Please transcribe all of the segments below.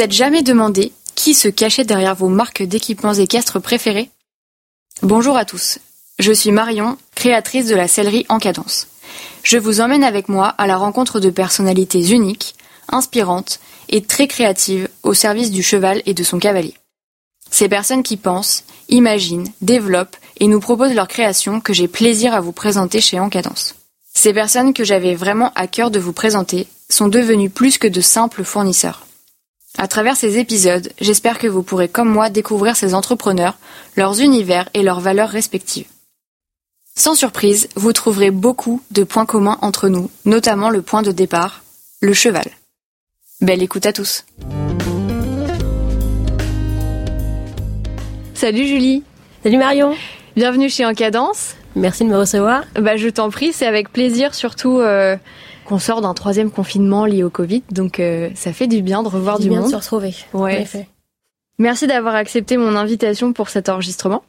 vous êtes jamais demandé qui se cachait derrière vos marques d'équipements équestres préférées Bonjour à tous, je suis Marion, créatrice de la sellerie en cadence. Je vous emmène avec moi à la rencontre de personnalités uniques, inspirantes et très créatives au service du cheval et de son cavalier. Ces personnes qui pensent, imaginent, développent et nous proposent leurs créations que j'ai plaisir à vous présenter chez Encadence. Ces personnes que j'avais vraiment à cœur de vous présenter sont devenues plus que de simples fournisseurs. À travers ces épisodes, j'espère que vous pourrez comme moi découvrir ces entrepreneurs, leurs univers et leurs valeurs respectives. Sans surprise, vous trouverez beaucoup de points communs entre nous, notamment le point de départ, le cheval. Belle écoute à tous. Salut Julie. Salut Marion. Bienvenue chez Encadence. Merci de me recevoir. Bah, je t'en prie, c'est avec plaisir, surtout euh, qu'on sort d'un troisième confinement lié au Covid, donc euh, ça fait du bien de revoir du, du bien monde. De se retrouver. Ouais. Merci d'avoir accepté mon invitation pour cet enregistrement.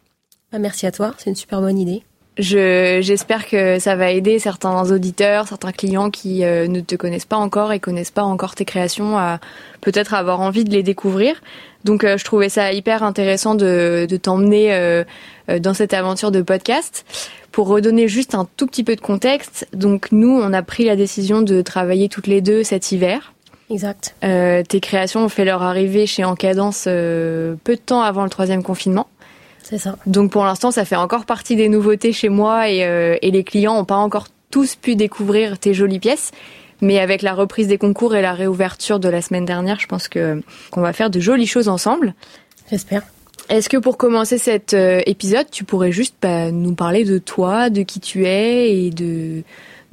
Bah, merci à toi, c'est une super bonne idée. Je, j'espère que ça va aider certains auditeurs, certains clients qui euh, ne te connaissent pas encore et connaissent pas encore tes créations à peut-être avoir envie de les découvrir. Donc euh, je trouvais ça hyper intéressant de, de t'emmener euh, dans cette aventure de podcast. Pour redonner juste un tout petit peu de contexte, donc nous on a pris la décision de travailler toutes les deux cet hiver. Exact. tes créations ont fait leur arrivée chez Encadence peu de temps avant le troisième confinement. C'est ça. Donc pour l'instant, ça fait encore partie des nouveautés chez moi et, euh, et les clients n'ont pas encore tous pu découvrir tes jolies pièces. Mais avec la reprise des concours et la réouverture de la semaine dernière, je pense que qu'on va faire de jolies choses ensemble. J'espère. Est-ce que pour commencer cet euh, épisode, tu pourrais juste bah, nous parler de toi, de qui tu es et de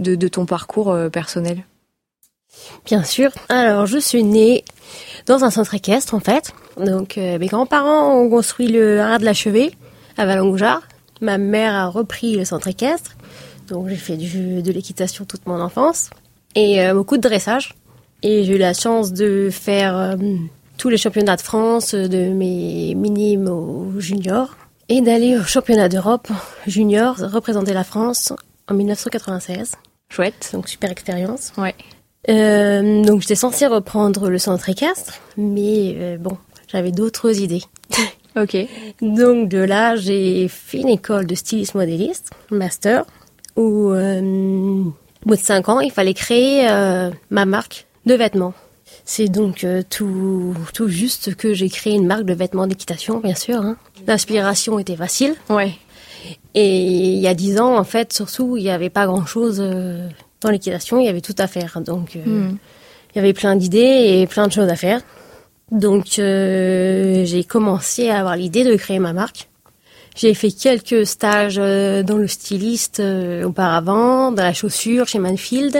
de, de ton parcours euh, personnel? Bien sûr. Alors, je suis née dans un centre équestre, en fait. Donc, euh, mes grands-parents ont construit le haras de la Chevée à Vallongoujard. Ma mère a repris le centre équestre. Donc, j'ai fait du, de l'équitation toute mon enfance. Et euh, beaucoup de dressage. Et j'ai eu la chance de faire euh, tous les championnats de France, de mes minimes aux juniors. Et d'aller au championnat d'Europe junior, représenter la France en 1996. Chouette. Donc, super expérience. Ouais. Euh, donc j'étais censée reprendre le centre équestre, mais euh, bon, j'avais d'autres idées. ok. Donc de là, j'ai fait une école de styliste modéliste, master, où euh, au bout de cinq ans, il fallait créer euh, ma marque de vêtements. C'est donc euh, tout, tout juste que j'ai créé une marque de vêtements d'équitation, bien sûr. Hein. L'inspiration était facile. Ouais. Et il y a dix ans, en fait, surtout, il n'y avait pas grand-chose euh, dans l'équitation, il y avait tout à faire. Donc, euh, Mm. il y avait plein d'idées et plein de choses à faire. Donc, euh, j'ai commencé à avoir l'idée de créer ma marque. J'ai fait quelques stages euh, dans le styliste auparavant, dans la chaussure, chez Manfield,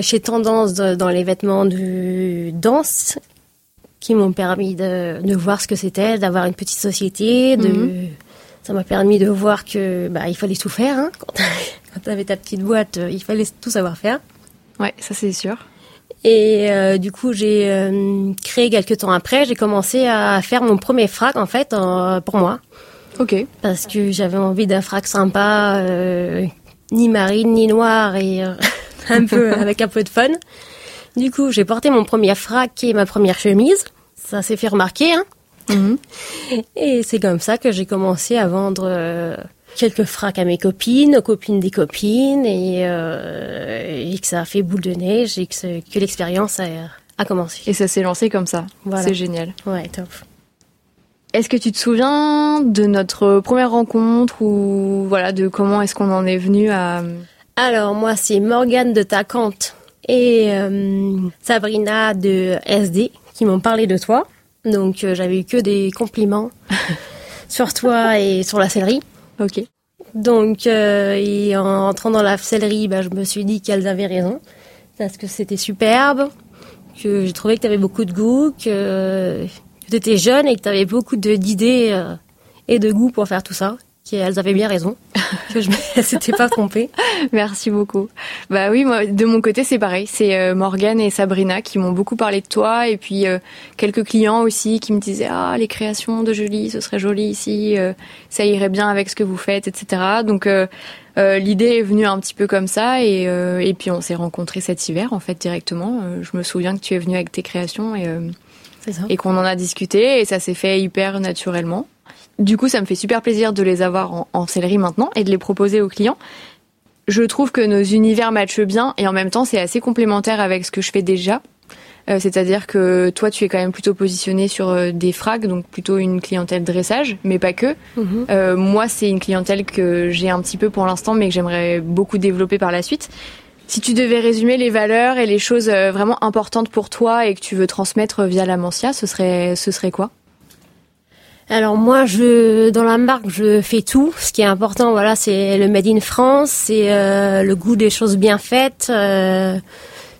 chez Tendance dans les vêtements de danse, qui m'ont permis de, de voir ce que c'était, d'avoir une petite société, de... Mhm. Ça m'a permis de voir que bah, il fallait tout faire. Hein. Quand quand t'avais ta petite boîte, euh, il fallait tout savoir faire. Ouais, ça c'est sûr. Et euh, du coup, j'ai euh, créé quelques temps après, j'ai commencé à faire mon premier frac en fait pour moi, Ok. parce que j'avais envie d'un frac sympa, ni marine ni noir et un peu avec un peu de fun. Du coup, j'ai porté mon premier frac et ma première chemise. Ça s'est fait remarquer, hein. Mhm. Et c'est comme ça que j'ai commencé à vendre quelques fracs à mes copines, aux copines des copines, et, euh, et que ça a fait boule de neige et que, l'expérience a, a commencé. Et ça s'est lancé comme ça. Voilà. C'est génial. Ouais, top. Est-ce que tu te souviens de notre première rencontre ou voilà de comment est-ce qu'on en est venu à Alors moi, c'est Morgane de Tacante et euh, Sabrina de SD qui m'ont parlé de toi. Donc euh, j'avais eu que des compliments sur toi et sur la sellerie. Ok. Donc, euh, et en entrant dans la sellerie, bah, je me suis dit qu'elles avaient raison. Parce que c'était superbe, que j'ai trouvé que tu beaucoup de goût, que, que tu étais jeune et que tu avais beaucoup d'idées euh, et de goût pour faire tout ça. Qu'elles avaient bien raison, que je ne s'étais pas trompée. Merci beaucoup. Bah oui, moi de mon côté c'est pareil. C'est euh, Morgane et Sabrina qui m'ont beaucoup parlé de toi et puis euh, quelques clients aussi qui me disaient ah les créations de Julie, ce serait joli ici, euh, ça irait bien avec ce que vous faites, etc. Donc euh, euh, l'idée est venue un petit peu comme ça et euh, et puis on s'est rencontrés cet hiver en fait directement. Euh, je me souviens que tu es venue avec tes créations et euh, et qu'on en a discuté et ça s'est fait hyper naturellement. Du coup, ça me fait super plaisir de les avoir en, en sellerie maintenant et de les proposer aux clients. Je trouve que nos univers matchent bien et en même temps, c'est assez complémentaire avec ce que je fais déjà. Euh, c'est-à-dire que toi, tu es quand même plutôt positionné sur euh, des frags, donc plutôt une clientèle dressage, mais pas que. Mhm. Euh, moi, c'est une clientèle que j'ai un petit peu pour l'instant, mais que j'aimerais beaucoup développer par la suite. Si tu devais résumer les valeurs et les choses vraiment importantes pour toi et que tu veux transmettre via la Mancia, ce serait, ce serait quoi? Alors moi, je dans la marque, je fais tout. Ce qui est important, voilà, c'est le made in France, c'est euh, le goût des choses bien faites, euh,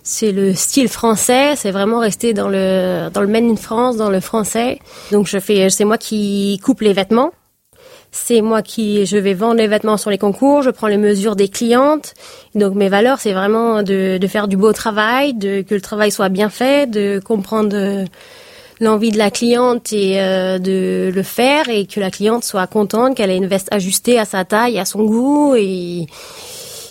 c'est le style français. C'est vraiment rester dans le dans le made in France, dans le français. Donc je fais, c'est moi qui coupe les vêtements. C'est moi qui je vais vendre les vêtements sur les concours. Je prends les mesures des clientes. Donc mes valeurs, c'est vraiment de, de faire du beau travail, de que le travail soit bien fait, de comprendre. euh, l'envie de la cliente et euh, de le faire et que la cliente soit contente, qu'elle ait une veste ajustée à sa taille, à son goût et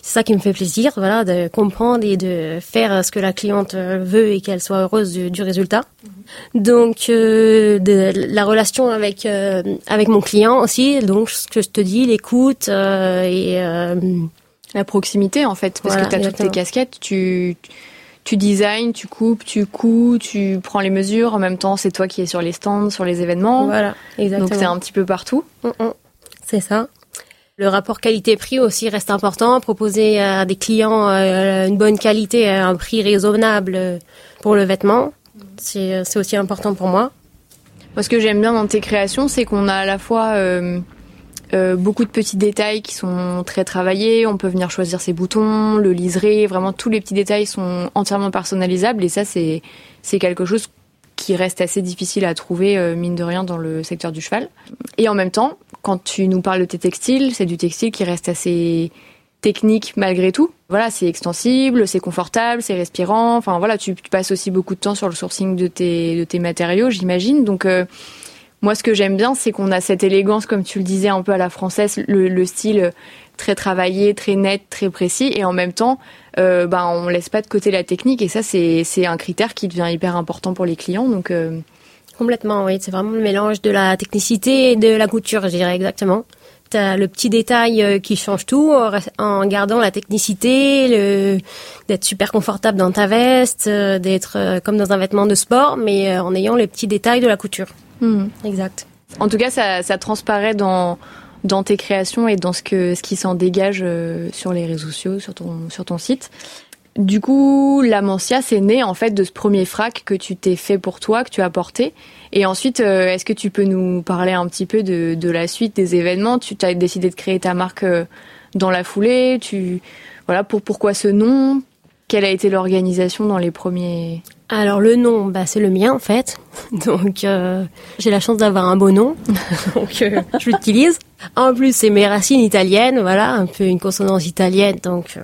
c'est ça qui me fait plaisir, voilà, de comprendre et de faire ce que la cliente euh, veut et qu'elle soit heureuse du, du résultat. Donc euh, de, la relation avec euh, avec mon client aussi, donc ce que je te dis, l'écoute euh, et euh, La proximité, en fait, parce Voilà, que tu as toutes exactement. tes casquettes, tu, tu designs, tu coupes, tu couds, tu prends les mesures. En même temps, c'est toi qui es sur les stands, sur les événements. voilà, exactement. Donc c'est un petit peu partout. Mm, mm. C'est ça. Le rapport qualité-prix aussi reste important. Proposer à des clients euh, une bonne qualité à un prix raisonnable euh, pour le vêtement, c'est c'est aussi important pour moi. Moi, ce que j'aime bien dans tes créations, c'est qu'on a à la fois euh, euh, beaucoup de petits détails qui sont très travaillés. On peut venir choisir ses boutons, le liseré. Vraiment, tous les petits détails sont entièrement personnalisables. Et ça, c'est c'est quelque chose qui reste assez difficile à trouver, euh, mine de rien, dans le secteur du cheval. Et en même temps, quand tu nous parles de tes textiles, c'est du textile qui reste assez technique malgré tout. Voilà, c'est extensible, c'est confortable, c'est respirant. Enfin voilà, tu, passes aussi beaucoup de temps sur le sourcing de tes, de tes matériaux, j'imagine. Donc euh, moi, ce que j'aime bien, c'est qu'on a cette élégance, comme tu le disais, un peu à la française, le, le style très travaillé, très net, très précis, et en même temps, euh, ben on laisse pas de côté la technique, et ça c'est un critère qui devient hyper important pour les clients. Donc euh, Complètement, oui. C'est vraiment le mélange de la technicité et de la couture, je dirais exactement. T'as le petit détail euh, qui change tout en gardant la technicité, d'être super confortable dans ta veste, euh, d'être comme dans un vêtement de sport, mais en ayant les petits détails de la couture. Hmm. Exact. En tout cas, ça, ça transparaît dans, dans tes créations et dans ce, que, ce qui s'en dégage euh, sur les réseaux sociaux, sur ton, sur ton site. Du coup, la Mancia, c'est né en fait de ce premier frac que tu t'es fait pour toi, que tu as porté. Et ensuite, euh, est-ce que tu peux nous parler un petit peu de, de la suite des événements? Tu as décidé de créer ta marque euh, dans la foulée. Tu voilà pour pourquoi ce nom? Quelle a été l'organisation dans les premiers Alors le nom, bah, c'est le mien en fait. Donc euh, j'ai la chance d'avoir un beau nom, donc euh, je l'utilise. En plus c'est mes racines italiennes, voilà, un peu une consonance italienne, donc. euh,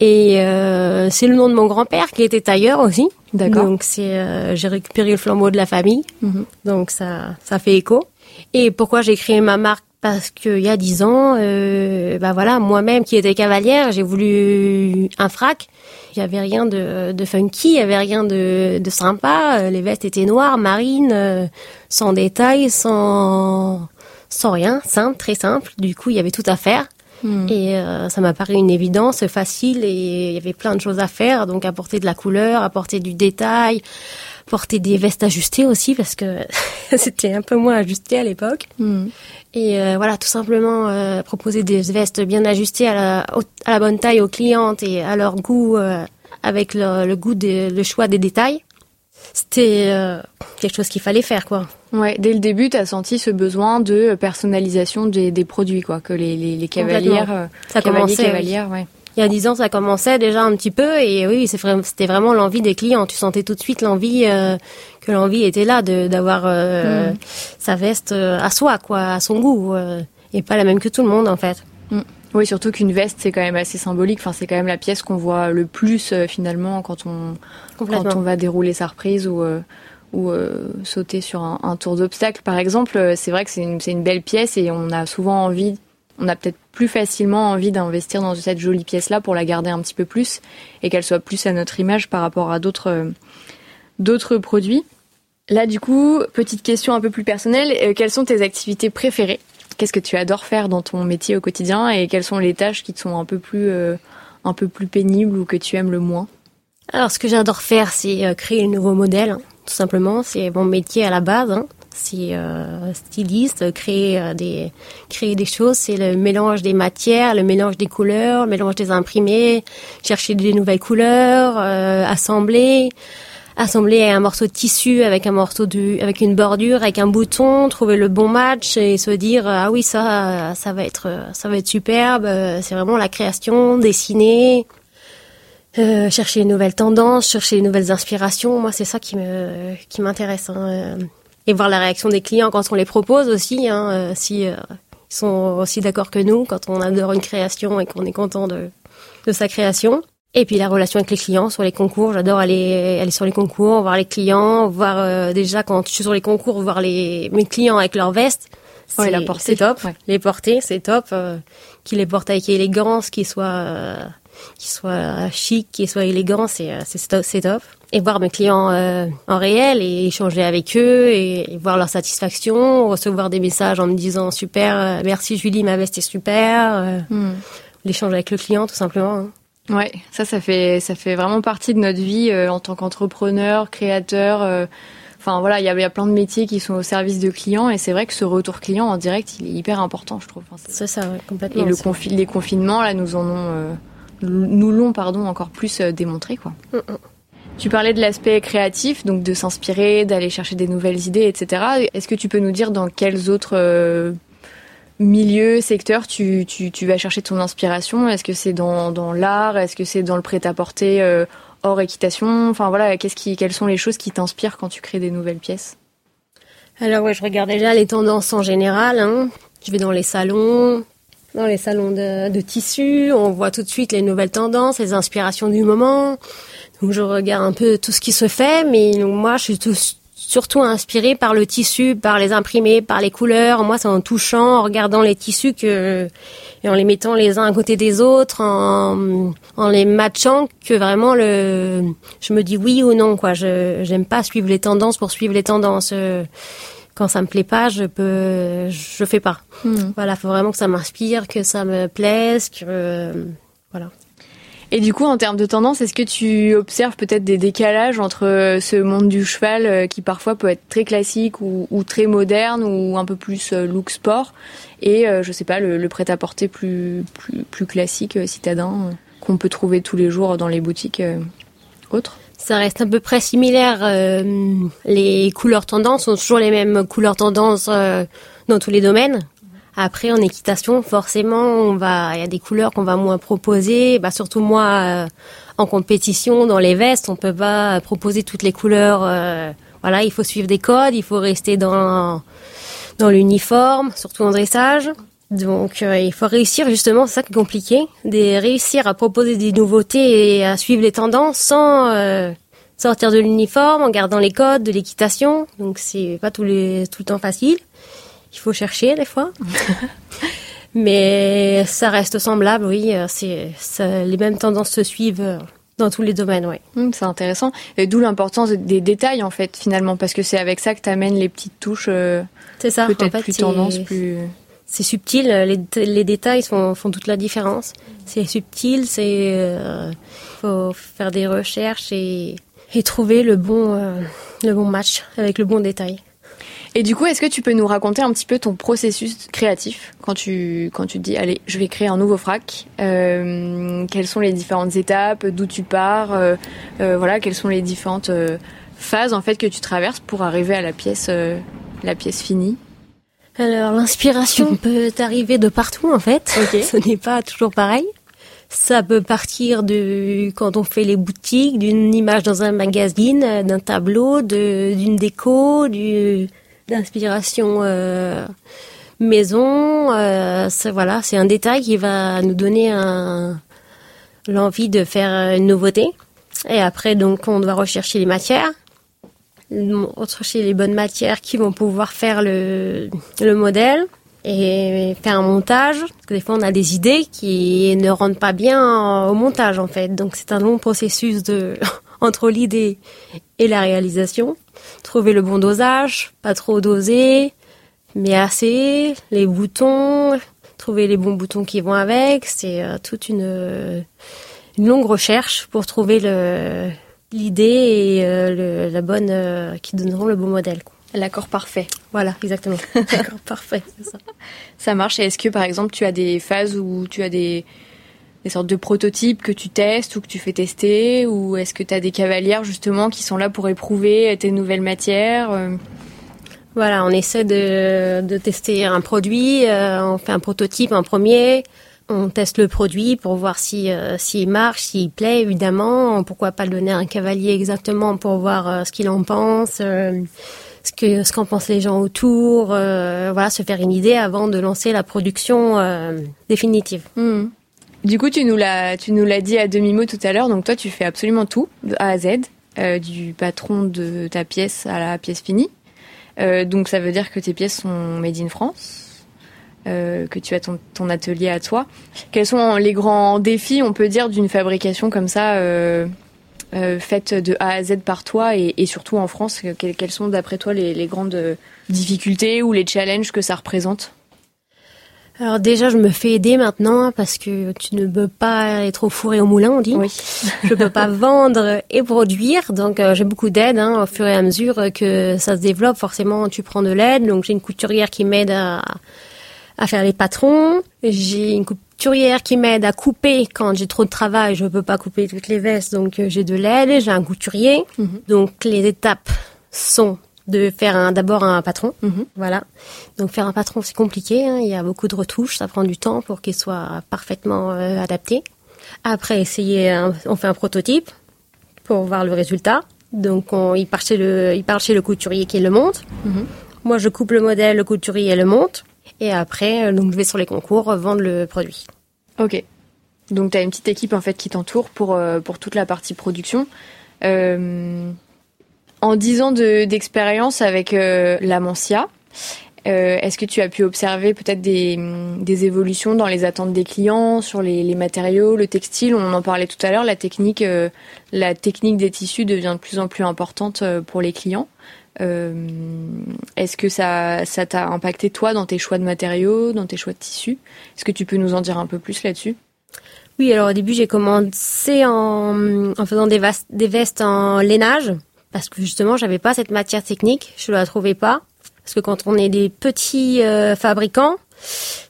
Et euh, c'est le nom de mon grand-père qui était tailleur aussi. D'accord. Donc c'est, euh, j'ai récupéré le flambeau de la famille, Mhm. donc ça, ça fait écho. Et pourquoi j'ai créé ma marque Parce qu'il y a dix ans, euh, bah voilà, moi-même qui étais cavalière, j'ai voulu un frac. Il y avait rien de, de funky, il y avait rien de, de sympa. Euh, Les vestes étaient noires, marines, euh, sans détails, sans sans rien, simple, très simple. Du coup, il y avait tout à faire. Hmm. Et euh, ça m'a paru une évidence facile et il y avait plein de choses à faire, donc apporter de la couleur, apporter du détail, porter des vestes ajustées aussi parce que c'était un peu moins ajusté à l'époque. Hmm. Et euh, voilà, tout simplement euh, proposer des vestes bien ajustées à la, au- à la bonne taille aux clientes et à leur goût, euh, avec le, le goût, le choix des détails. C'était quelque chose qu'il fallait faire, quoi. Ouais, dès le début, tu as senti ce besoin de personnalisation des, des produits, quoi, que les, les, les cavalières, Ça cavaliers, oui. ouais. Il y a dix ans, ça commençait déjà un petit peu, et oui, c'était vraiment l'envie des clients. Tu sentais tout de suite l'envie euh, que l'envie était là d'avoir euh, Mm. sa veste euh, à soi, quoi, à son goût, euh, et pas la même que tout le monde en fait. Oui, surtout qu'une veste, c'est quand même assez symbolique. Enfin, c'est quand même la pièce qu'on voit le plus finalement quand on quand on va dérouler sa reprise ou ou euh, sauter sur un, un tour d'obstacle, par exemple. C'est vrai que c'est une c'est une belle pièce et on a souvent envie, on a peut-être plus facilement envie d'investir dans cette jolie pièce-là pour la garder un petit peu plus et qu'elle soit plus à notre image par rapport à d'autres euh, produits. Là, du coup, petite question un peu plus personnelle. euh, quelles sont tes activités préférées? Qu'est-ce que tu adores faire dans ton métier au quotidien et quelles sont les tâches qui te sont un peu plus, euh, un peu plus pénibles ou que tu aimes le moins? Alors, ce que j'adore faire, c'est créer de nouveaux modèles, hein, tout simplement. C'est mon métier à la base. Hein. C'est euh, styliste, créer euh, des créer des choses. C'est le mélange des matières, le mélange des couleurs, le mélange des imprimés, chercher des nouvelles couleurs, euh, assembler, assembler un morceau de tissu avec un morceau de, avec une bordure, avec un bouton, trouver le bon match et se dire ah oui ça ça va être ça va être superbe. Euh, C'est vraiment la création, dessiner. Euh, chercher les nouvelles tendances, chercher les nouvelles inspirations. Moi, c'est ça qui me qui m'intéresse. Hein. Euh. Et voir la réaction des clients quand on les propose aussi, hein, euh, si euh, ils sont aussi d'accord que nous, quand on adore une création et qu'on est content de de sa création. Et puis la relation avec les clients sur les concours, j'adore aller aller sur les concours, voir les clients, voir euh, déjà quand je suis sur les concours, voir les mes clients avec leurs vestes. Ouais, C'est- la porter. c'est top. Ouais. Les porter, c'est top. Euh, qu'ils les portent avec élégance, qu'ils soient euh, qu'ils soient chic, qu'ils soient élégants, c'est euh, c'est top. Et voir mes clients euh, en réel et échanger avec eux et, et voir leur satisfaction, recevoir des messages en me disant super, euh, merci Julie, ma veste est super. euh, L'échange avec le client, tout simplement. hein. Ouais, ça, ça fait, ça fait vraiment partie de notre vie euh, en tant qu'entrepreneur, créateur. euh, Enfin voilà, il y, y a plein de métiers qui sont au service de clients et c'est vrai que ce retour client en direct, il est hyper important, je trouve. Enfin, c'est- ça, ouais, complètement. et le confi- les confinements là, nous en ont, euh, nous l'ont pardon encore plus euh, démontré quoi. Mm, mm. Tu parlais de l'aspect créatif, donc de s'inspirer, d'aller chercher des nouvelles idées, etc. Est-ce que tu peux nous dire dans quels autres euh, milieux, secteurs tu, tu, tu vas chercher ton inspiration? Est-ce que c'est dans, dans l'art? Est-ce que c'est dans le prêt-à-porter euh, hors équitation? Enfin voilà, qu'est-ce qui, quelles sont les choses qui t'inspirent quand tu crées des nouvelles pièces? Alors ouais, je regarde déjà les tendances en général. Hein. Je vais dans les salons, dans les salons de, de tissus, on voit tout de suite les nouvelles tendances, les inspirations du moment. Donc je regarde un peu tout ce qui se fait, mais moi je suis tout- surtout inspirée par le tissu, par les imprimés, par les couleurs. Moi c'est en touchant, en regardant les tissus que et en les mettant les uns à côté des autres, en, en les matchant, que vraiment le, je me dis oui ou non quoi. Je j'aime pas suivre les tendances pour suivre les tendances. Quand ça me plaît pas, je peux, je fais pas. Voilà, faut vraiment que ça m'inspire, que ça me plaise, que euh, voilà. Et du coup, en termes de tendance, est-ce que tu observes peut-être des décalages entre euh, ce monde du cheval euh, qui parfois peut être très classique ou, ou très moderne ou un peu plus euh, look sport et je sais pas le, le prêt-à-porter plus plus plus classique citadin qu'on peut trouver tous les jours dans les boutiques autres? Ça reste à peu près similaire. euh, les couleurs tendances sont toujours les mêmes couleurs tendances euh, dans tous les domaines. Après, en équitation, forcément, on va, il y a des couleurs qu'on va moins proposer. Bah, surtout moi, euh, en compétition, dans les vestes, on peut pas proposer toutes les couleurs. euh, voilà, il faut suivre des codes, il faut rester dans dans l'uniforme, surtout en dressage. Donc, euh, il faut réussir justement, c'est ça qui est compliqué, de réussir à proposer des nouveautés et à suivre les tendances sans euh, sortir de l'uniforme, en gardant les codes de l'équitation. Donc, c'est pas tout, les, tout le temps facile. Il faut chercher des fois. Mais ça reste semblable, oui. euh, C'est les mêmes tendances se suivent dans tous les domaines, oui. Hum, C'est intéressant. Et D'où l'importance des détails en fait finalement parce que c'est avec ça que tu amènes les petites touches euh, C'est ça. peut-être en fait, plus tendance, plus C'est subtil, les, les détails font, toute la différence. C'est subtil, c'est euh, faut faire des recherches et, et trouver le bon euh, le bon match avec le bon détail. Et du coup, est-ce que tu peux nous raconter un petit peu ton processus créatif quand tu quand tu dis allez, je vais créer un nouveau frac euh, Quelles sont les différentes étapes D'où tu pars euh, euh, Voilà, quelles sont les différentes euh, phases en fait que tu traverses pour arriver à la pièce euh, la pièce finie? Alors l'inspiration peut arriver de partout en fait. Ok. Ce n'est pas toujours pareil. Ça peut partir de quand on fait les boutiques, d'une image dans un magazine, euh, d'un tableau, d'une déco, d'inspiration euh, maison. Euh, c'est voilà, c'est un détail qui va nous donner l'envie de faire une nouveauté. Et après donc on doit rechercher les matières rechercher les bonnes matières qui vont pouvoir faire le, le modèle et faire un montage. Parce que des fois, on a des idées qui ne rentrent pas bien au montage, en fait. Donc, c'est un long processus de, entre l'idée et la réalisation. Trouver le bon dosage, pas trop doser, mais assez, les boutons, trouver les bons boutons qui vont avec. C'est euh, toute une, une, longue recherche pour trouver le, l'idée et euh, le, la bonne euh, qui donneront le bon modèle. L'accord parfait. Voilà, exactement. L'accord parfait, ça. Ça marche. Et est-ce que par exemple tu as des phases où tu as des des sortes de prototypes que tu testes ou que tu fais tester Ou est-ce que tu as des cavalières justement qui sont là pour éprouver tes nouvelles matières euh? Voilà, on essaie de, de tester un produit, on fait un prototype en premier, on teste le produit pour voir si euh, s'il marche, s'il plaît évidemment. Pourquoi pas donner à un cavalier exactement pour voir ce qu'il en pense, ce que ce qu'en pensent les gens autour. voilà, se faire une idée avant de lancer la production définitive. Mmh. Du coup, tu nous l'as, tu nous l'as dit à demi mot tout à l'heure. Donc toi, tu fais absolument tout de A à Z, euh, du patron de ta pièce à la pièce finie. Euh, donc ça veut dire que tes pièces sont made in France, euh, que tu as ton, ton, atelier à toi. Quels sont les grands défis, on peut dire, d'une fabrication comme ça, euh, euh, faite de A à Z par toi et, et surtout en France Quelles, quelles sont d'après toi les, les grandes difficultés ou les challenges que ça représente? Alors déjà, je me fais aider maintenant parce que tu ne peux pas être au four et au moulin, on dit. Oui. je peux pas vendre et produire, donc j'ai beaucoup d'aide hein, au fur et à mesure que ça se développe. Forcément, tu prends de l'aide. Donc j'ai une couturière qui m'aide à, à faire les patrons. J'ai une couturière qui m'aide à couper quand j'ai trop de travail. Je peux pas couper toutes les vestes, donc euh, j'ai de l'aide. J'ai un couturier. Mhm. Donc les étapes sont de faire d'abord un patron. Mhm. Voilà. Donc faire un patron, c'est compliqué. Hein. Il y a beaucoup de retouches. Ça prend du temps pour qu'il soit parfaitement euh, adapté. Après, essayer, on fait un prototype pour voir le résultat. Donc on, il, part chez le, il part chez le couturier qui le monte. Mhm. Moi, je coupe le modèle, le couturier le monte. Et après, donc je vais sur les concours vendre le produit. Ok. Donc tu as une petite équipe en fait qui t'entoure pour, euh, pour toute la partie production. Euh, en dix ans d'expérience avec euh, la Mancia, euh, est-ce que tu as pu observer peut-être des, évolutions dans les attentes des clients sur les, matériaux, le textile? On en parlait tout à l'heure. La technique, la technique des tissus devient de plus en plus importante pour les clients. Est-ce que ça, ça t'a impacté toi dans tes choix de matériaux, dans tes choix de tissus? Est-ce que tu peux nous en dire un peu plus là-dessus? Oui, alors au début j'ai commencé en, faisant des, des vestes en lainage parce que justement j'avais pas cette matière technique, je la trouvais pas parce que quand on est des petits euh, fabricants,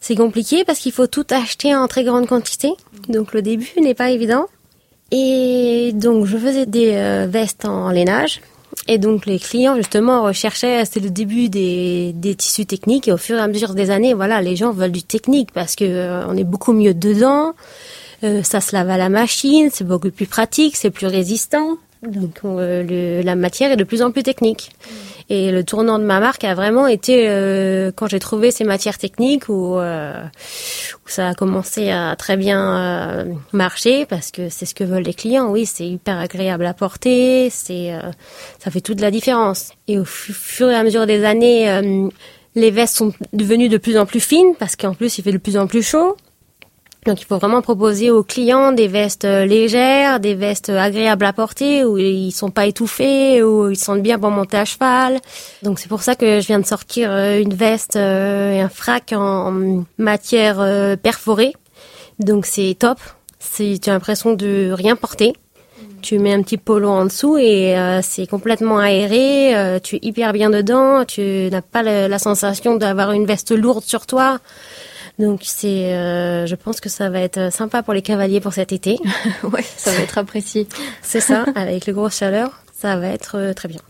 c'est compliqué parce qu'il faut tout acheter en très grande quantité. Donc le début n'est pas évident. Et donc je faisais des euh, vestes en lainage. Et donc les clients justement recherchaient, c'était le début des, des tissus techniques. Et au fur et à mesure des années, voilà, les gens veulent du technique parce que euh, on est beaucoup mieux dedans. ça se lave à la machine, c'est beaucoup plus pratique, c'est plus résistant. Donc euh, la matière est de plus en plus technique. Et le tournant de ma marque a vraiment été euh, quand j'ai trouvé ces matières techniques où, euh, où, ça a commencé à très bien marcher parce que c'est ce que veulent les clients. Oui, c'est hyper agréable à porter, c'est ça fait toute la différence. Et au fur et à mesure des années, les vestes sont devenues de plus en plus fines parce qu'en plus il fait de plus en plus chaud. Donc il faut vraiment proposer aux clients des vestes euh, légères, des vestes agréables à porter, où ils sont pas étouffés, où ils sentent bien pour monter à cheval. Donc c'est pour ça que je viens de sortir euh, une veste euh, et un frac en matière perforée. Donc c'est top. C'est tu as l'impression de rien porter. Tu mets un petit polo en dessous et c'est complètement aéré. tu es hyper bien dedans. Tu n'as pas la sensation d'avoir une veste lourde sur toi. Donc c'est, euh, je pense que ça va être sympa pour les cavaliers pour cet été. ouais, ça va être apprécié. c'est ça, avec les grosses chaleurs, ça va être euh, très bien.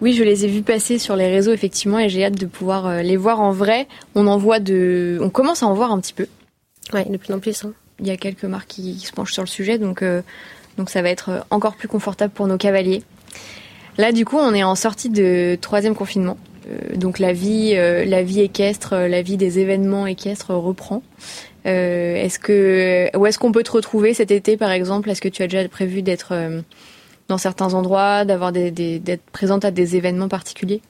Oui, je les ai vus passer sur les réseaux effectivement et j'ai hâte de pouvoir euh, les voir en vrai. On en voit de, on commence à en voir un petit peu. Ouais, de plus en plus. Hein. Il y a quelques marques qui, qui, se penchent sur le sujet, donc donc ça va être encore plus confortable pour nos cavaliers. Là, du coup, on est en sortie de troisième confinement. Euh, donc la vie, euh, la vie équestre, euh, la vie des événements équestres reprend. est-ce que où est-ce qu'on peut te retrouver cet été par exemple? Est-ce que tu as déjà prévu d'être dans certains endroits, d'avoir des, d'être présente à des événements particuliers?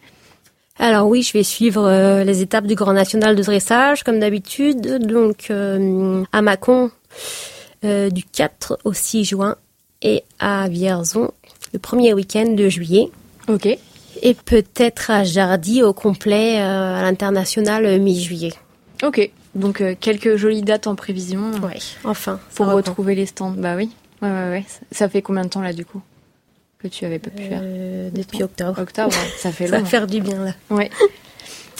Alors oui, je vais suivre les étapes du Grand National de dressage comme d'habitude, donc à Mâcon du 4 au 6 juin et à Vierzon le premier week-end de juillet. Ok. Et peut-être à Jardy au complet à l'international mi-juillet. Ok. Donc quelques jolies dates en prévision. Oui, enfin. Pour retrouver les stands. Bah oui. Ouais, ouais, ouais. Ça fait combien de temps là du coup que tu avais pas pu faire? Depuis octobre. Octobre, ça fait long. ça va faire du bien là. Ouais.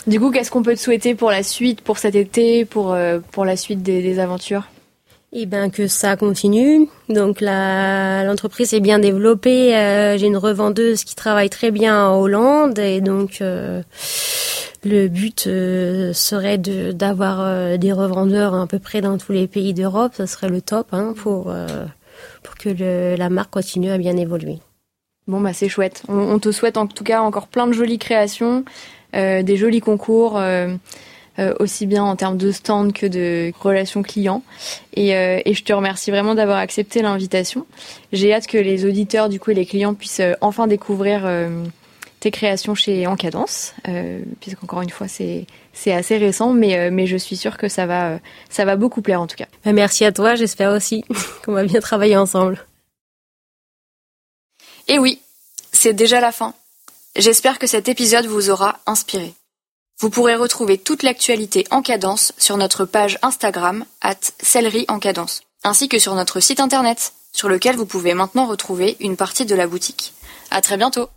Du coup, qu'est-ce qu'on peut te souhaiter pour la suite, pour cet été, pour, pour la suite des, des aventures? Eh ben que ça continue. Donc l'entreprise est bien développée. Euh, J'ai une revendeuse qui travaille très bien en Hollande et donc euh, le but euh, serait de d'avoir des revendeurs à peu près dans tous les pays d'Europe. Ça serait le top hein, pour pour que le, la marque continue à bien évoluer. Bon bah c'est chouette. On, on, te souhaite en tout cas encore plein de jolies créations, des jolis concours euh, aussi bien en termes de stand que de relations clients. Et, euh, et je te remercie vraiment d'avoir accepté l'invitation. J'ai hâte que les auditeurs du coup et les clients puissent euh, enfin découvrir tes créations chez Encadence, euh, puisqu'encore une fois c'est c'est assez récent, mais mais je suis sûre que ça va ça va beaucoup plaire en tout cas. Bah, merci à toi, j'espère aussi qu'on va bien travailler ensemble. Et oui, c'est déjà la fin. J'espère que cet épisode vous aura inspiré. Vous pourrez retrouver toute l'actualité en cadence sur notre page Instagram, at en cadence, ainsi que sur notre site internet, sur lequel vous pouvez maintenant retrouver une partie de la boutique. À très bientôt!